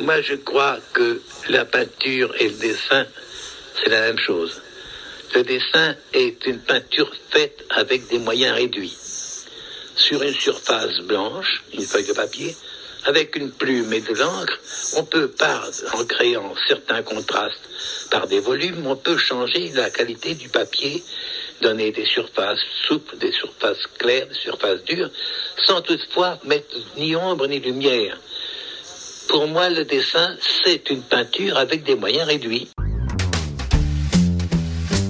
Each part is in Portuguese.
Moi, je crois que la peinture et le dessin, c'est la même chose. Le dessin est une peinture faite avec des moyens réduits. Sur une surface blanche, une feuille de papier, avec une plume et de l'encre, on peut, par, en créant certains contrastes par des volumes, on peut changer la qualité du papier, donner des surfaces souples, des surfaces claires, des surfaces dures, sans toutefois mettre ni ombre ni lumière. Pour moi, le dessin, c'est une peinture avec des moyens réduits.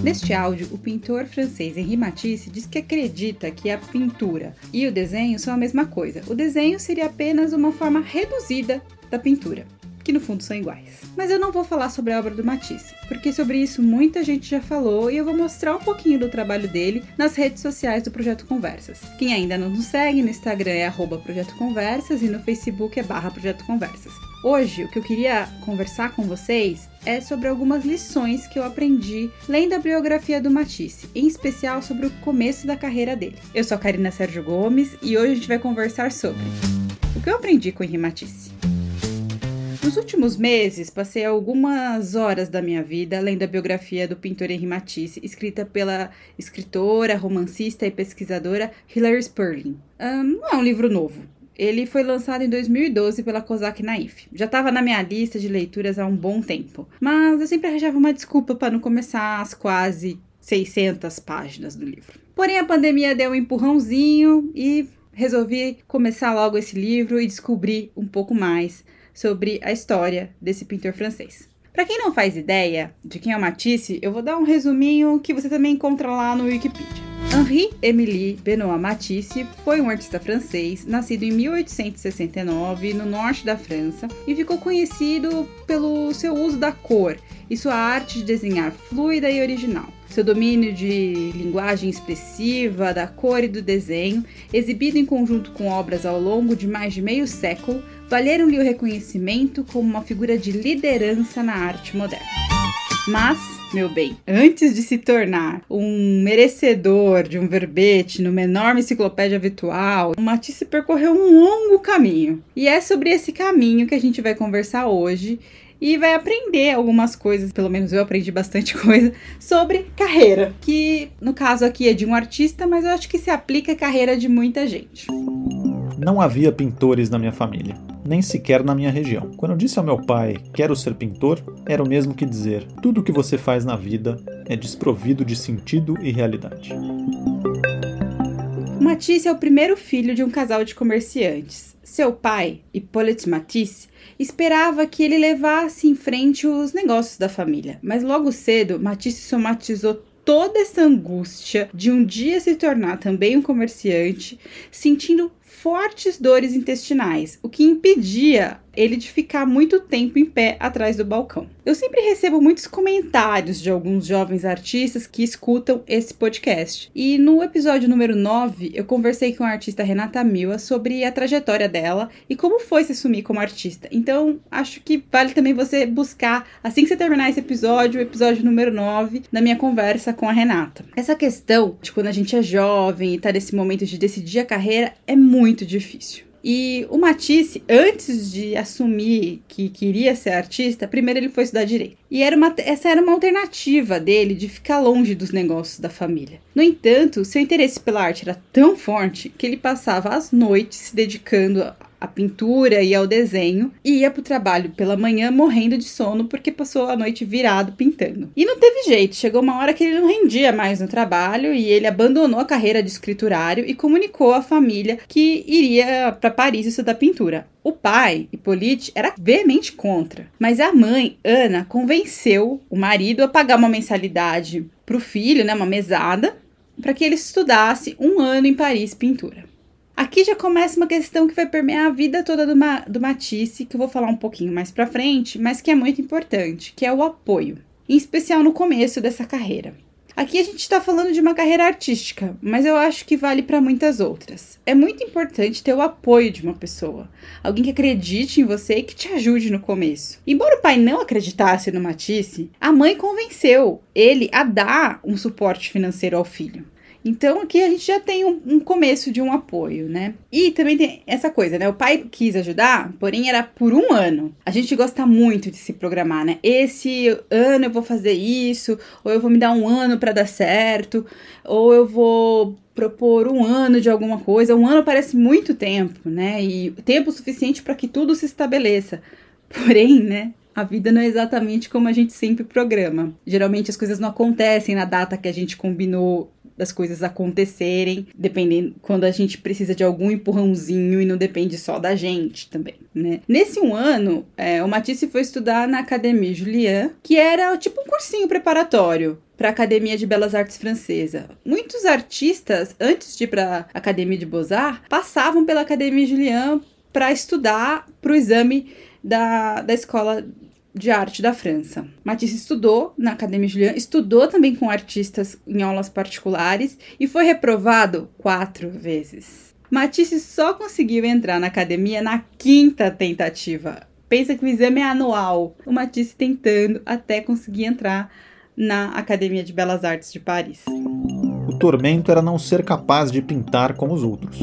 Neste áudio, o pintor francês Henri Matisse diz que acredita que a pintura e o desenho são a mesma coisa. O desenho seria apenas uma forma reduzida da pintura, que no fundo são iguais. Mas eu não vou falar sobre a obra do Matisse, porque sobre isso muita gente já falou e eu vou mostrar um pouquinho do trabalho dele nas redes sociais do Projeto Conversas. Quem ainda não nos segue, no Instagram é Projeto Conversas e no Facebook é barra Projeto Conversas. Hoje, o que eu queria conversar com vocês é sobre algumas lições que eu aprendi lendo a biografia do Matisse, em especial sobre o começo da carreira dele. Eu sou a Karina Sérgio Gomes e hoje a gente vai conversar sobre o que eu aprendi com Henri Matisse. Nos últimos meses, passei algumas horas da minha vida lendo a biografia do pintor Henri Matisse, escrita pela escritora, romancista e pesquisadora Hilary Sperling. Um, não é um livro novo, ele foi lançado em 2012 pela Kozak Naif. Já estava na minha lista de leituras há um bom tempo, mas eu sempre arranjava uma desculpa para não começar as quase 600 páginas do livro. Porém, a pandemia deu um empurrãozinho e resolvi começar logo esse livro e descobrir um pouco mais sobre a história desse pintor francês. Para quem não faz ideia de quem é o Matisse, eu vou dar um resuminho que você também encontra lá no Wikipedia. Henri-Émilie Benoît Matisse foi um artista francês, nascido em 1869 no norte da França e ficou conhecido pelo seu uso da cor e sua arte de desenhar fluida e original. Seu domínio de linguagem expressiva, da cor e do desenho, exibido em conjunto com obras ao longo de mais de meio século, valeram-lhe o reconhecimento como uma figura de liderança na arte moderna. Mas meu bem, antes de se tornar um merecedor de um verbete numa enorme enciclopédia virtual, o Matisse percorreu um longo caminho. E é sobre esse caminho que a gente vai conversar hoje e vai aprender algumas coisas, pelo menos eu aprendi bastante coisa, sobre carreira, que no caso aqui é de um artista, mas eu acho que se aplica à carreira de muita gente. Não havia pintores na minha família nem sequer na minha região. Quando eu disse ao meu pai, quero ser pintor, era o mesmo que dizer, tudo o que você faz na vida é desprovido de sentido e realidade. Matisse é o primeiro filho de um casal de comerciantes. Seu pai, Hippolyte Matisse, esperava que ele levasse em frente os negócios da família, mas logo cedo Matisse somatizou toda essa angústia de um dia se tornar também um comerciante, sentindo fortes dores intestinais, o que impedia ele de ficar muito tempo em pé atrás do balcão. Eu sempre recebo muitos comentários de alguns jovens artistas que escutam esse podcast. E no episódio número 9, eu conversei com a artista Renata Mila sobre a trajetória dela e como foi se assumir como artista. Então, acho que vale também você buscar, assim que você terminar esse episódio, o episódio número 9, na minha conversa com a Renata. Essa questão de quando a gente é jovem e tá nesse momento de decidir a carreira é muito difícil. E o Matisse, antes de assumir que queria ser artista, primeiro ele foi estudar direito. E era uma, essa era uma alternativa dele de ficar longe dos negócios da família. No entanto, seu interesse pela arte era tão forte que ele passava as noites se dedicando à pintura e ao desenho e ia para o trabalho pela manhã morrendo de sono porque passou a noite virado pintando. E não teve jeito, chegou uma hora que ele não rendia mais no trabalho e ele abandonou a carreira de escriturário e comunicou à família que iria para Paris estudar pintura. O pai, Hippolyte, era veemente contra, mas a mãe, Ana, convenceu o marido a pagar uma mensalidade para o filho, né, uma mesada, para que ele estudasse um ano em Paris pintura. Aqui já começa uma questão que vai permear a vida toda do, Ma do Matisse, que eu vou falar um pouquinho mais pra frente, mas que é muito importante, que é o apoio, em especial no começo dessa carreira. Aqui a gente está falando de uma carreira artística, mas eu acho que vale para muitas outras. É muito importante ter o apoio de uma pessoa, alguém que acredite em você e que te ajude no começo. Embora o pai não acreditasse no Matisse, a mãe convenceu ele a dar um suporte financeiro ao filho. Então aqui a gente já tem um, um, começo de um apoio, né? E também tem essa coisa, né? O pai quis ajudar, porém era por um ano. A gente gosta muito de se programar, né? Esse ano eu vou fazer isso, ou eu vou me dar um ano para dar certo, ou eu vou propor um ano de alguma coisa. Um ano parece muito tempo, né? E tempo suficiente para que tudo se estabeleça. Porém, né? A vida não é exatamente como a gente sempre programa. Geralmente as coisas não acontecem na data que a gente combinou das coisas acontecerem, dependendo quando a gente precisa de algum empurrãozinho e não depende só da gente também, né? Nesse um ano, é, o Matisse foi estudar na Academia Julian, que era tipo um cursinho preparatório para a Academia de Belas Artes Francesa. Muitos artistas, antes de ir para a Academia de Beaux-Arts, passavam pela Academia Julian para estudar para o exame da, da escola de arte da França. Matisse estudou na Academia Julian, estudou também com artistas em aulas particulares e foi reprovado quatro vezes. Matisse só conseguiu entrar na academia na quinta tentativa. Pensa que o exame é anual. O Matisse tentando até conseguir entrar na Academia de Belas Artes de Paris. O tormento era não ser capaz de pintar como os outros.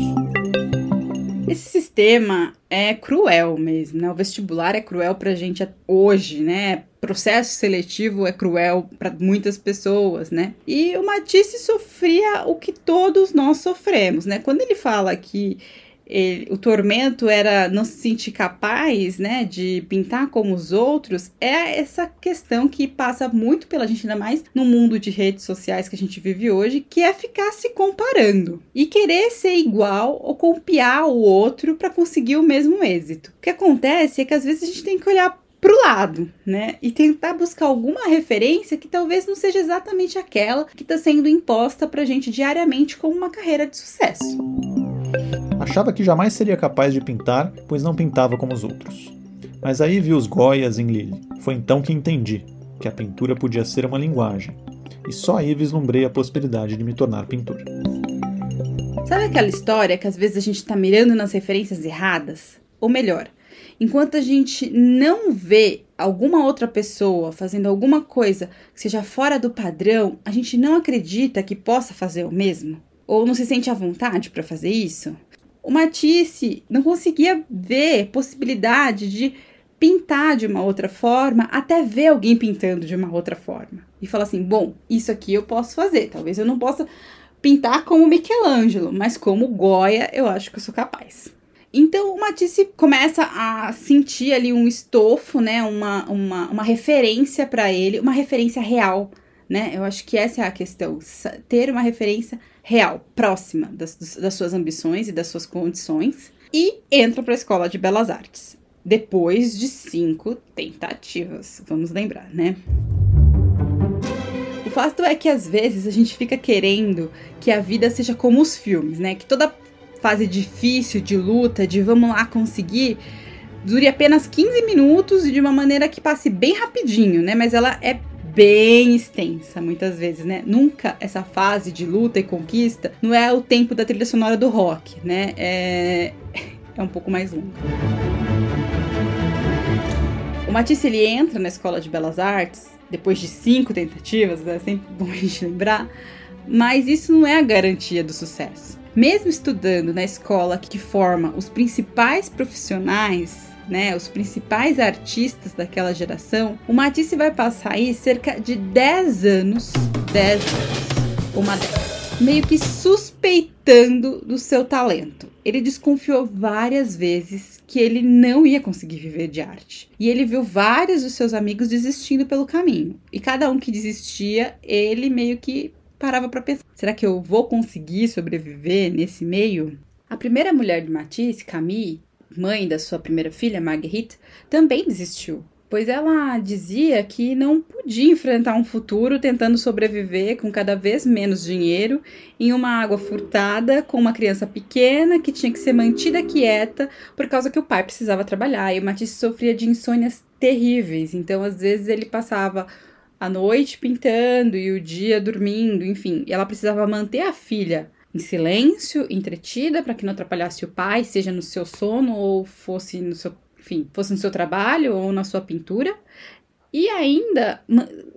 Esse sistema é cruel mesmo, né? O vestibular é cruel pra gente hoje, né? Processo seletivo é cruel para muitas pessoas, né? E o Matisse sofria o que todos nós sofremos, né? Quando ele fala que ele, o tormento era não se sentir capaz, né, de pintar como os outros, é essa questão que passa muito pela gente, ainda mais no mundo de redes sociais que a gente vive hoje, que é ficar se comparando e querer ser igual ou copiar o outro para conseguir o mesmo êxito. O que acontece é que às vezes a gente tem que olhar pro lado, né? E tentar buscar alguma referência que talvez não seja exatamente aquela que está sendo imposta pra gente diariamente como uma carreira de sucesso. Achava que jamais seria capaz de pintar, pois não pintava como os outros. Mas aí vi os Goias em Lille. Foi então que entendi que a pintura podia ser uma linguagem. E só aí vislumbrei a possibilidade de me tornar pintor. Sabe aquela história que às vezes a gente está mirando nas referências erradas? Ou melhor, enquanto a gente não vê alguma outra pessoa fazendo alguma coisa que seja fora do padrão, a gente não acredita que possa fazer o mesmo? Ou não se sente à vontade para fazer isso? O Matisse não conseguia ver possibilidade de pintar de uma outra forma, até ver alguém pintando de uma outra forma. E falar assim: bom, isso aqui eu posso fazer. Talvez eu não possa pintar como Michelangelo, mas como Goya eu acho que eu sou capaz. Então o Matisse começa a sentir ali um estofo, né? Uma, uma, uma referência para ele, uma referência real, né? Eu acho que essa é a questão. Ter uma referência real, próxima das, das suas ambições e das suas condições, e entra para a Escola de Belas Artes. Depois de cinco tentativas, vamos lembrar, né? O fato é que às vezes a gente fica querendo que a vida seja como os filmes, né? Que toda fase difícil de luta, de vamos lá conseguir, dure apenas 15 minutos e de uma maneira que passe bem rapidinho, né? Mas ela é bem extensa, muitas vezes, né? Nunca essa fase de luta e conquista não é o tempo da trilha sonora do rock, né? É, é um pouco mais longa. O Matisse ele entra na escola de belas artes depois de cinco tentativas, é sempre bom a gente lembrar, mas isso não é a garantia do sucesso. Mesmo estudando na escola que forma os principais profissionais né, os principais artistas daquela geração, o Matisse vai passar aí cerca de 10 anos, 10 anos, uma década, meio que suspeitando do seu talento. Ele desconfiou várias vezes que ele não ia conseguir viver de arte. E ele viu vários dos seus amigos desistindo pelo caminho. E cada um que desistia, ele meio que parava para pensar: será que eu vou conseguir sobreviver nesse meio? A primeira mulher de Matisse, Camille, mãe da sua primeira filha, Marguerite, também desistiu, pois ela dizia que não podia enfrentar um futuro tentando sobreviver com cada vez menos dinheiro em uma água furtada com uma criança pequena que tinha que ser mantida quieta por causa que o pai precisava trabalhar. E o Matisse sofria de insônias terríveis, então às vezes ele passava a noite pintando e o dia dormindo, enfim, ela precisava manter a filha em silêncio, entretida, para que não atrapalhasse o pai, seja no seu sono ou fosse no seu, enfim, fosse no seu trabalho ou na sua pintura, e ainda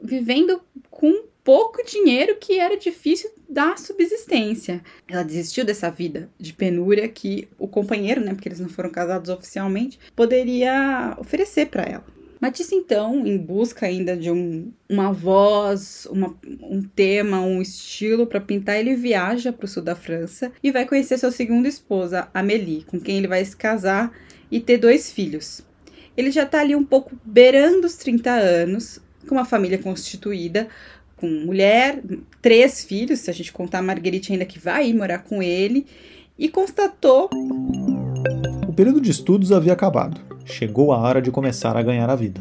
vivendo com pouco dinheiro que era difícil da subsistência. Ela desistiu dessa vida de penúria que o companheiro, né, porque eles não foram casados oficialmente, poderia oferecer para ela. Matisse, então, em busca ainda de um, uma voz, uma, um tema, um estilo para pintar, ele viaja para o sul da França e vai conhecer sua segunda esposa, Amélie, com quem ele vai se casar e ter dois filhos. Ele já está ali um pouco beirando os 30 anos, com uma família constituída, com mulher, três filhos, se a gente contar a Marguerite ainda que vai ir morar com ele, e constatou. O período de estudos havia acabado. Chegou a hora de começar a ganhar a vida.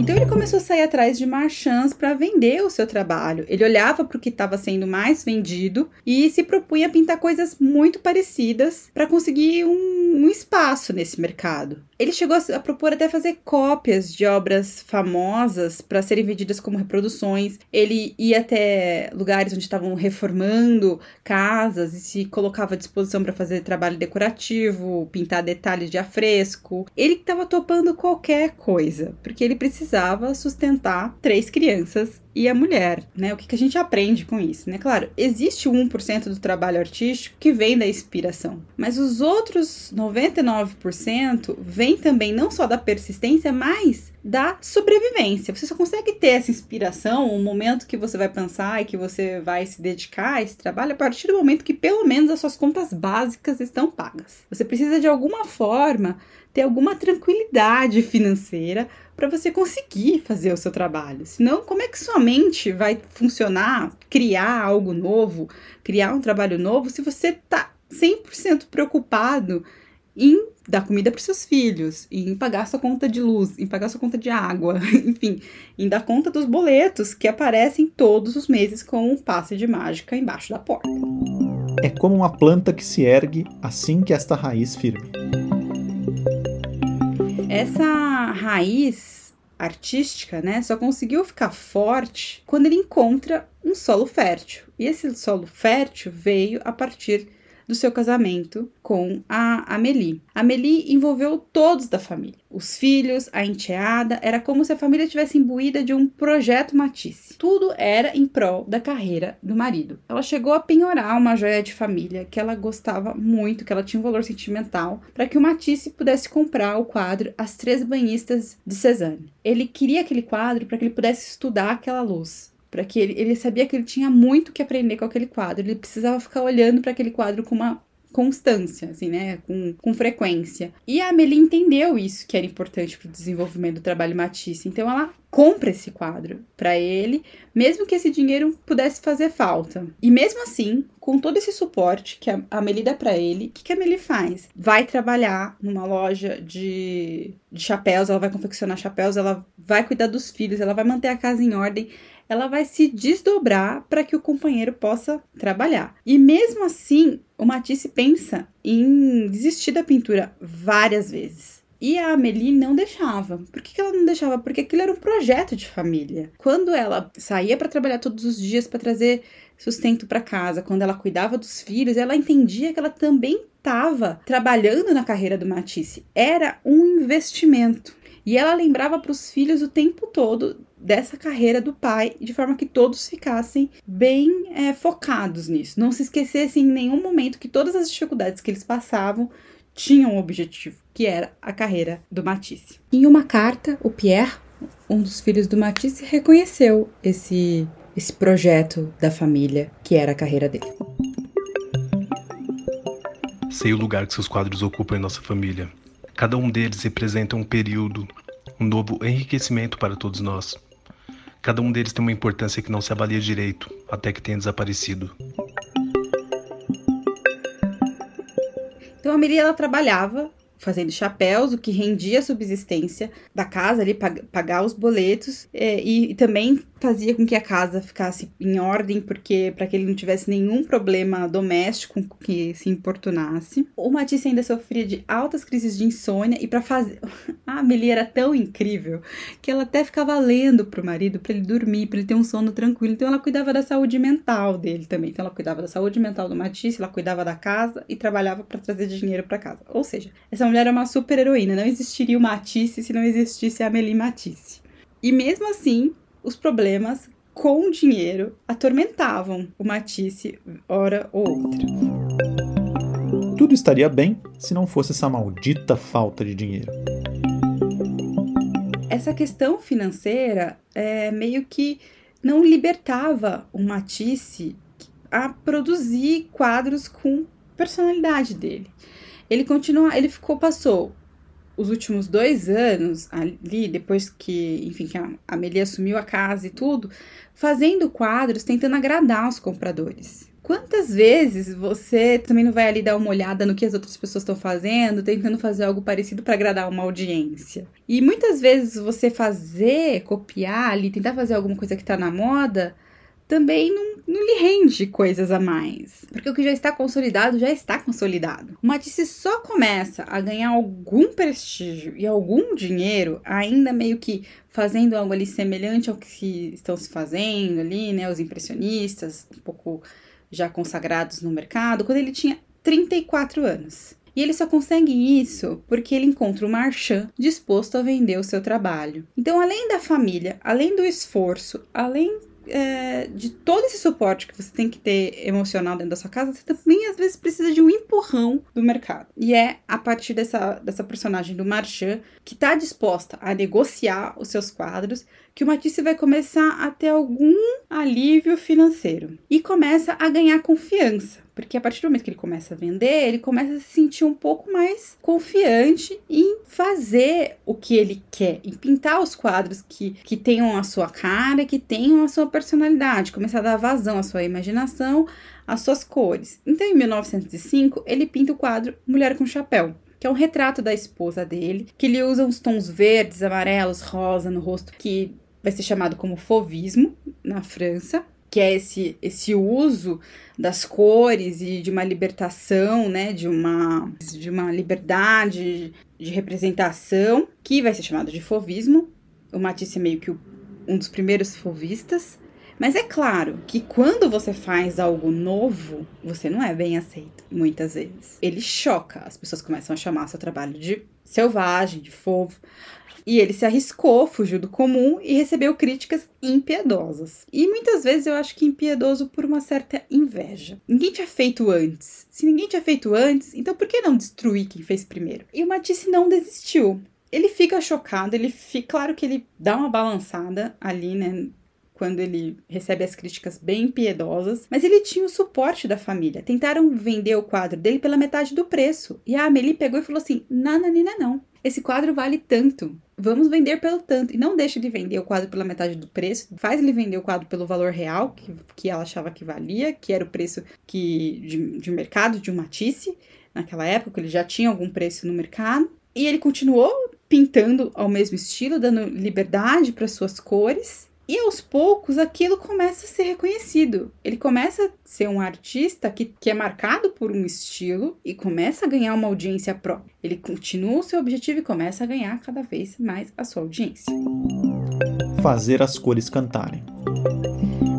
Então ele começou a sair atrás de marchands para vender o seu trabalho. Ele olhava para o que estava sendo mais vendido e se propunha a pintar coisas muito parecidas para conseguir um, um, espaço nesse mercado. Ele chegou a propor até fazer cópias de obras famosas para serem vendidas como reproduções. Ele ia até lugares onde estavam reformando casas e se colocava à disposição para fazer trabalho decorativo, pintar detalhes de afresco. Ele estava topando qualquer coisa, porque ele precisava sustentar três crianças e a mulher, né? O que, que a gente aprende com isso, né? Claro, existe o 1% do trabalho artístico que vem da inspiração, mas os outros 99% vem também não só da persistência, mas da sobrevivência. Você só consegue ter essa inspiração, o momento que você vai pensar e que você vai se dedicar a esse trabalho a partir do momento que pelo menos as suas contas básicas estão pagas. Você precisa de alguma forma ter alguma tranquilidade financeira para você conseguir fazer o seu trabalho. Senão, como é que sua mente vai funcionar, criar algo novo, criar um trabalho novo, se você está 100% preocupado em dar comida para seus filhos, em pagar sua conta de luz, em pagar sua conta de água, enfim, em dar conta dos boletos que aparecem todos os meses com um passe de mágica embaixo da porta. É como uma planta que se ergue assim que esta raiz firme. Essa raiz artística, né, só conseguiu ficar forte quando ele encontra um solo fértil. E esse solo fértil veio a partir do seu casamento com a Amélie. Amélie envolveu todos da família. Os filhos, a enteada, era como se a família tivesse imbuída de um projeto Matisse. Tudo era em prol da carreira do marido. Ela chegou a penhorar uma joia de família que ela gostava muito, que ela tinha um valor sentimental, para que o Matisse pudesse comprar o quadro As Três Banhistas de Cézanne. Ele queria aquele quadro para que ele pudesse estudar aquela luz para que ele, ele sabia que ele tinha muito que aprender com aquele quadro. Ele precisava ficar olhando para aquele quadro com uma constância, assim, né? Com, com frequência. E a Amelie entendeu isso que era importante para o desenvolvimento do trabalho Matisse. Então ela compra esse quadro para ele, mesmo que esse dinheiro pudesse fazer falta. E mesmo assim, com todo esse suporte que a Amelie dá para ele, o que, que a Amelie faz? Vai trabalhar numa loja de, de chapéus, ela vai confeccionar chapéus, ela vai cuidar dos filhos, ela vai manter a casa em ordem ela vai se desdobrar para que o companheiro possa trabalhar. E mesmo assim, o Matisse pensa em desistir da pintura várias vezes. E a Amélie não deixava. Por que, que ela não deixava? Porque aquilo era um projeto de família. Quando ela saía para trabalhar todos os dias para trazer sustento para casa, quando ela cuidava dos filhos, ela entendia que ela também estava trabalhando na carreira do Matisse. Era um investimento. E ela lembrava para os filhos o tempo todo dessa carreira do pai, de forma que todos ficassem bem é, focados nisso. Não se esquecessem em nenhum momento que todas as dificuldades que eles passavam tinham um objetivo, que era a carreira do Matisse. Em uma carta, o Pierre, um dos filhos do Matisse, reconheceu esse, esse projeto da família, que era a carreira dele. Sei o lugar que seus quadros ocupam em nossa família. Cada um deles representa um período, um novo enriquecimento para todos nós. Cada um deles tem uma importância que não se avalia direito, até que tenha desaparecido. Então a Miri ela trabalhava fazendo chapéus, o que rendia a subsistência da casa ali, pagar os boletos é, e, e, também fazia com que a casa ficasse em ordem, porque para que ele não tivesse nenhum problema doméstico que se importunasse. O Matisse ainda sofria de altas crises de insônia e para fazer a Amelie era tão incrível que ela até ficava lendo pro marido para ele dormir, para ele ter um sono tranquilo. Então ela cuidava da saúde mental dele também. Então ela cuidava da saúde mental do Matisse, ela cuidava da casa e trabalhava para trazer dinheiro para casa. Ou seja, essa mulher é uma super heroína. Não existiria o Matisse se não existisse a Amelie Matisse. E mesmo assim, os problemas com dinheiro atormentavam o Matisse hora ou outra. Tudo estaria bem se não fosse essa maldita falta de dinheiro. Essa questão financeira é meio que não libertava o Matisse a produzir quadros com personalidade dele. Ele continua, ele ficou passou os últimos dois anos ali, depois que, enfim, que a Amelie assumiu a casa e tudo, fazendo quadros, tentando agradar os compradores. Quantas vezes você também não vai ali dar uma olhada no que as outras pessoas estão fazendo, tentando fazer algo parecido para agradar uma audiência? E muitas vezes você fazer, copiar ali, tentar fazer alguma coisa que está na moda, também não, não lhe rende coisas a mais. Porque o que já está consolidado, já está consolidado. O Matisse só começa a ganhar algum prestígio e algum dinheiro, ainda meio que fazendo algo ali semelhante ao que estão se fazendo ali, né? Os impressionistas, um pouco já consagrados no mercado, quando ele tinha 34 anos. E ele só consegue isso porque ele encontra o Marchand disposto a vender o seu trabalho. Então, além da família, além do esforço, além é, de todo esse suporte que você tem que ter emocional dentro da sua casa, você também às vezes precisa de um empurrão do mercado. E é a partir dessa, dessa personagem do Marchand que está disposta a negociar os seus quadros que o Matisse vai começar a ter algum alívio financeiro e começa a ganhar confiança. Porque a partir do momento que ele começa a vender, ele começa a se sentir um pouco mais confiante em fazer o que ele quer, em pintar os quadros que, que tenham a sua cara, que tenham a sua personalidade, começar a dar vazão à sua imaginação, às suas cores. Então, em 1905, ele pinta o quadro Mulher com Chapéu, que é um retrato da esposa dele, que ele usa uns tons verdes, amarelos, rosa no rosto, que vai ser chamado como fauvismo na França, que é esse, esse uso das cores e de uma libertação, né, de uma, de uma liberdade de representação, que vai ser chamado de fauvismo. O Matisse é meio que um dos primeiros fauvistas. Mas é claro que quando você faz algo novo, você não é bem aceito, muitas vezes. Ele choca, as pessoas começam a chamar seu trabalho de selvagem, de fofo. E ele se arriscou, fugiu do comum e recebeu críticas impiedosas. E muitas vezes eu acho que impiedoso por uma certa inveja. Ninguém tinha feito antes. Se ninguém tinha feito antes, então por que não destruir quem fez primeiro? E o Matisse não desistiu. Ele fica chocado, ele fica, claro que ele dá uma balançada ali, né, quando ele recebe as críticas bem piedosas, mas ele tinha o suporte da família. Tentaram vender o quadro dele pela metade do preço. E a Amelie pegou e falou assim: Nananina, não. Esse quadro vale tanto. Vamos vender pelo tanto. E não deixe de vender o quadro pela metade do preço. Faz ele vender o quadro pelo valor real, que, que ela achava que valia, que era o preço que de, de mercado de um Matisse. Naquela época, ele já tinha algum preço no mercado. E ele continuou pintando ao mesmo estilo, dando liberdade para suas cores. E aos poucos aquilo começa a ser reconhecido. Ele começa a ser um artista que, que é marcado por um estilo e começa a ganhar uma audiência própria. Ele continua o seu objetivo e começa a ganhar cada vez mais a sua audiência. Fazer as cores cantarem.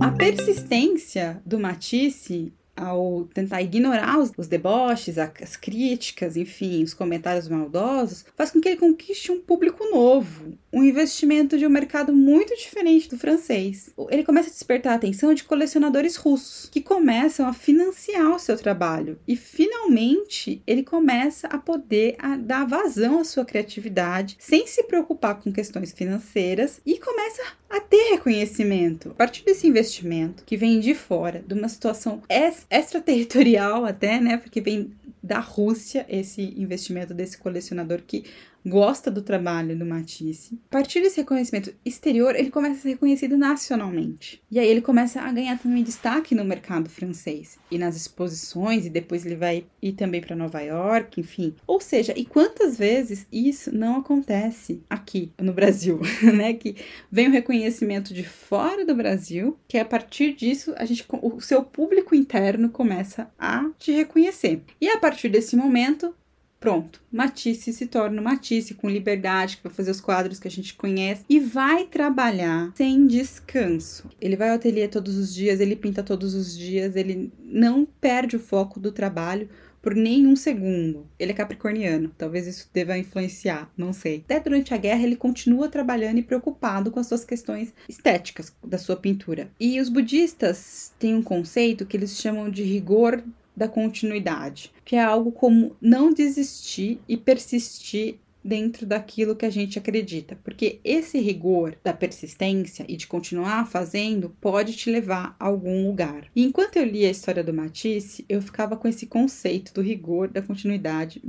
A persistência do Matisse ao tentar ignorar os, os deboches, as críticas, enfim, os comentários maldosos, faz com que ele conquiste um público novo, um investimento de um mercado muito diferente do francês. Ele começa a despertar a atenção de colecionadores russos, que começam a financiar o seu trabalho. E finalmente ele começa a poder a dar vazão à sua criatividade, sem se preocupar com questões financeiras, e começa a ter reconhecimento. A partir desse investimento que vem de fora, de uma situação extraterritorial até, né? Porque vem da Rússia esse investimento desse colecionador que gosta do trabalho do Matisse. A partir desse reconhecimento exterior, ele começa a ser reconhecido nacionalmente. E aí ele começa a ganhar também destaque no mercado francês e nas exposições, e depois ele vai ir também para Nova York, enfim. Ou seja, e quantas vezes isso não acontece aqui no Brasil, né? Que vem o reconhecimento de fora do Brasil, que a partir disso a gente o seu público interno começa a te reconhecer. E a partir desse momento, Pronto, Matisse se torna Matisse com liberdade, que vai fazer os quadros que a gente conhece e vai trabalhar sem descanso. Ele vai ao ateliê todos os dias, ele pinta todos os dias, ele não perde o foco do trabalho por nenhum segundo. Ele é capricorniano, talvez isso deva influenciar, não sei. Até durante a guerra ele continua trabalhando e preocupado com as suas questões estéticas da sua pintura. E os budistas têm um conceito que eles chamam de rigor da continuidade, que é algo como não desistir e persistir dentro daquilo que a gente acredita, porque esse rigor da persistência e de continuar fazendo pode te levar a algum lugar. E enquanto eu li a história do Matisse, eu ficava com esse conceito do rigor da continuidade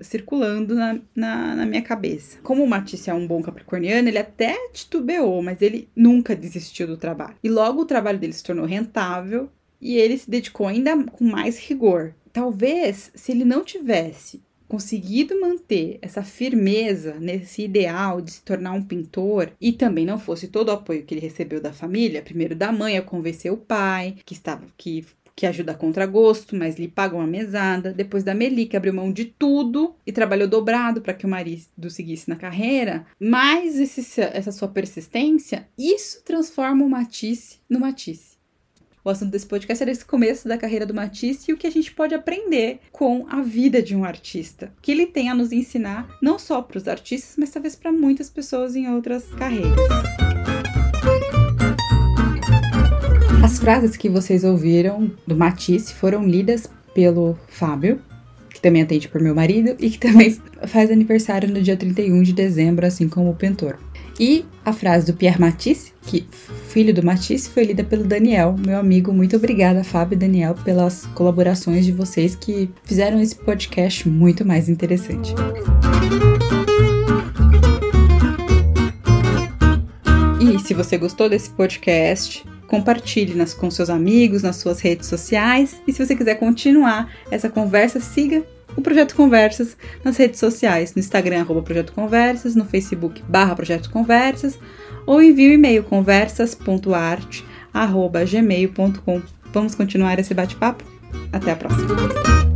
circulando na, na, na minha cabeça. Como o Matisse é um bom capricorniano, ele até titubeou, mas ele nunca desistiu do trabalho. E logo o trabalho dele se tornou rentável e ele se dedicou ainda com mais rigor. Talvez, se ele não tivesse conseguido manter essa firmeza nesse ideal de se tornar um pintor e também não fosse todo o apoio que ele recebeu da família, primeiro da mãe a convencer o pai, que estava que que ajuda contra gosto, mas lhe paga uma mesada. Depois da Meli, que abriu mão de tudo e trabalhou dobrado para que o marido seguisse na carreira. Mas esse, essa sua persistência, isso transforma o Matisse no Matisse. O assunto desse podcast era esse começo da carreira do Matisse e o que a gente pode aprender com a vida de um artista. Que ele tem a nos ensinar, não só para os artistas, mas talvez para muitas pessoas em outras carreiras. As frases que vocês ouviram do Matisse foram lidas pelo Fábio, que também atende por meu marido e que também faz aniversário no dia 31 de dezembro, assim como o pintor. E a frase do Pierre Matisse, que filho do Matisse, foi lida pelo Daniel, meu amigo. Muito obrigada, Fábio e Daniel, pelas colaborações de vocês que fizeram esse podcast muito mais interessante. E se você gostou desse podcast, compartilhe nas, com seus amigos, nas suas redes sociais. E se você quiser continuar essa conversa, siga o Projeto Conversas nas redes sociais, no Instagram, arroba Projeto Conversas, no Facebook, barra Projeto Conversas, ou envie o e-mail conversas.arte, arroba gmail.com. Vamos continuar esse bate-papo? Até a próxima!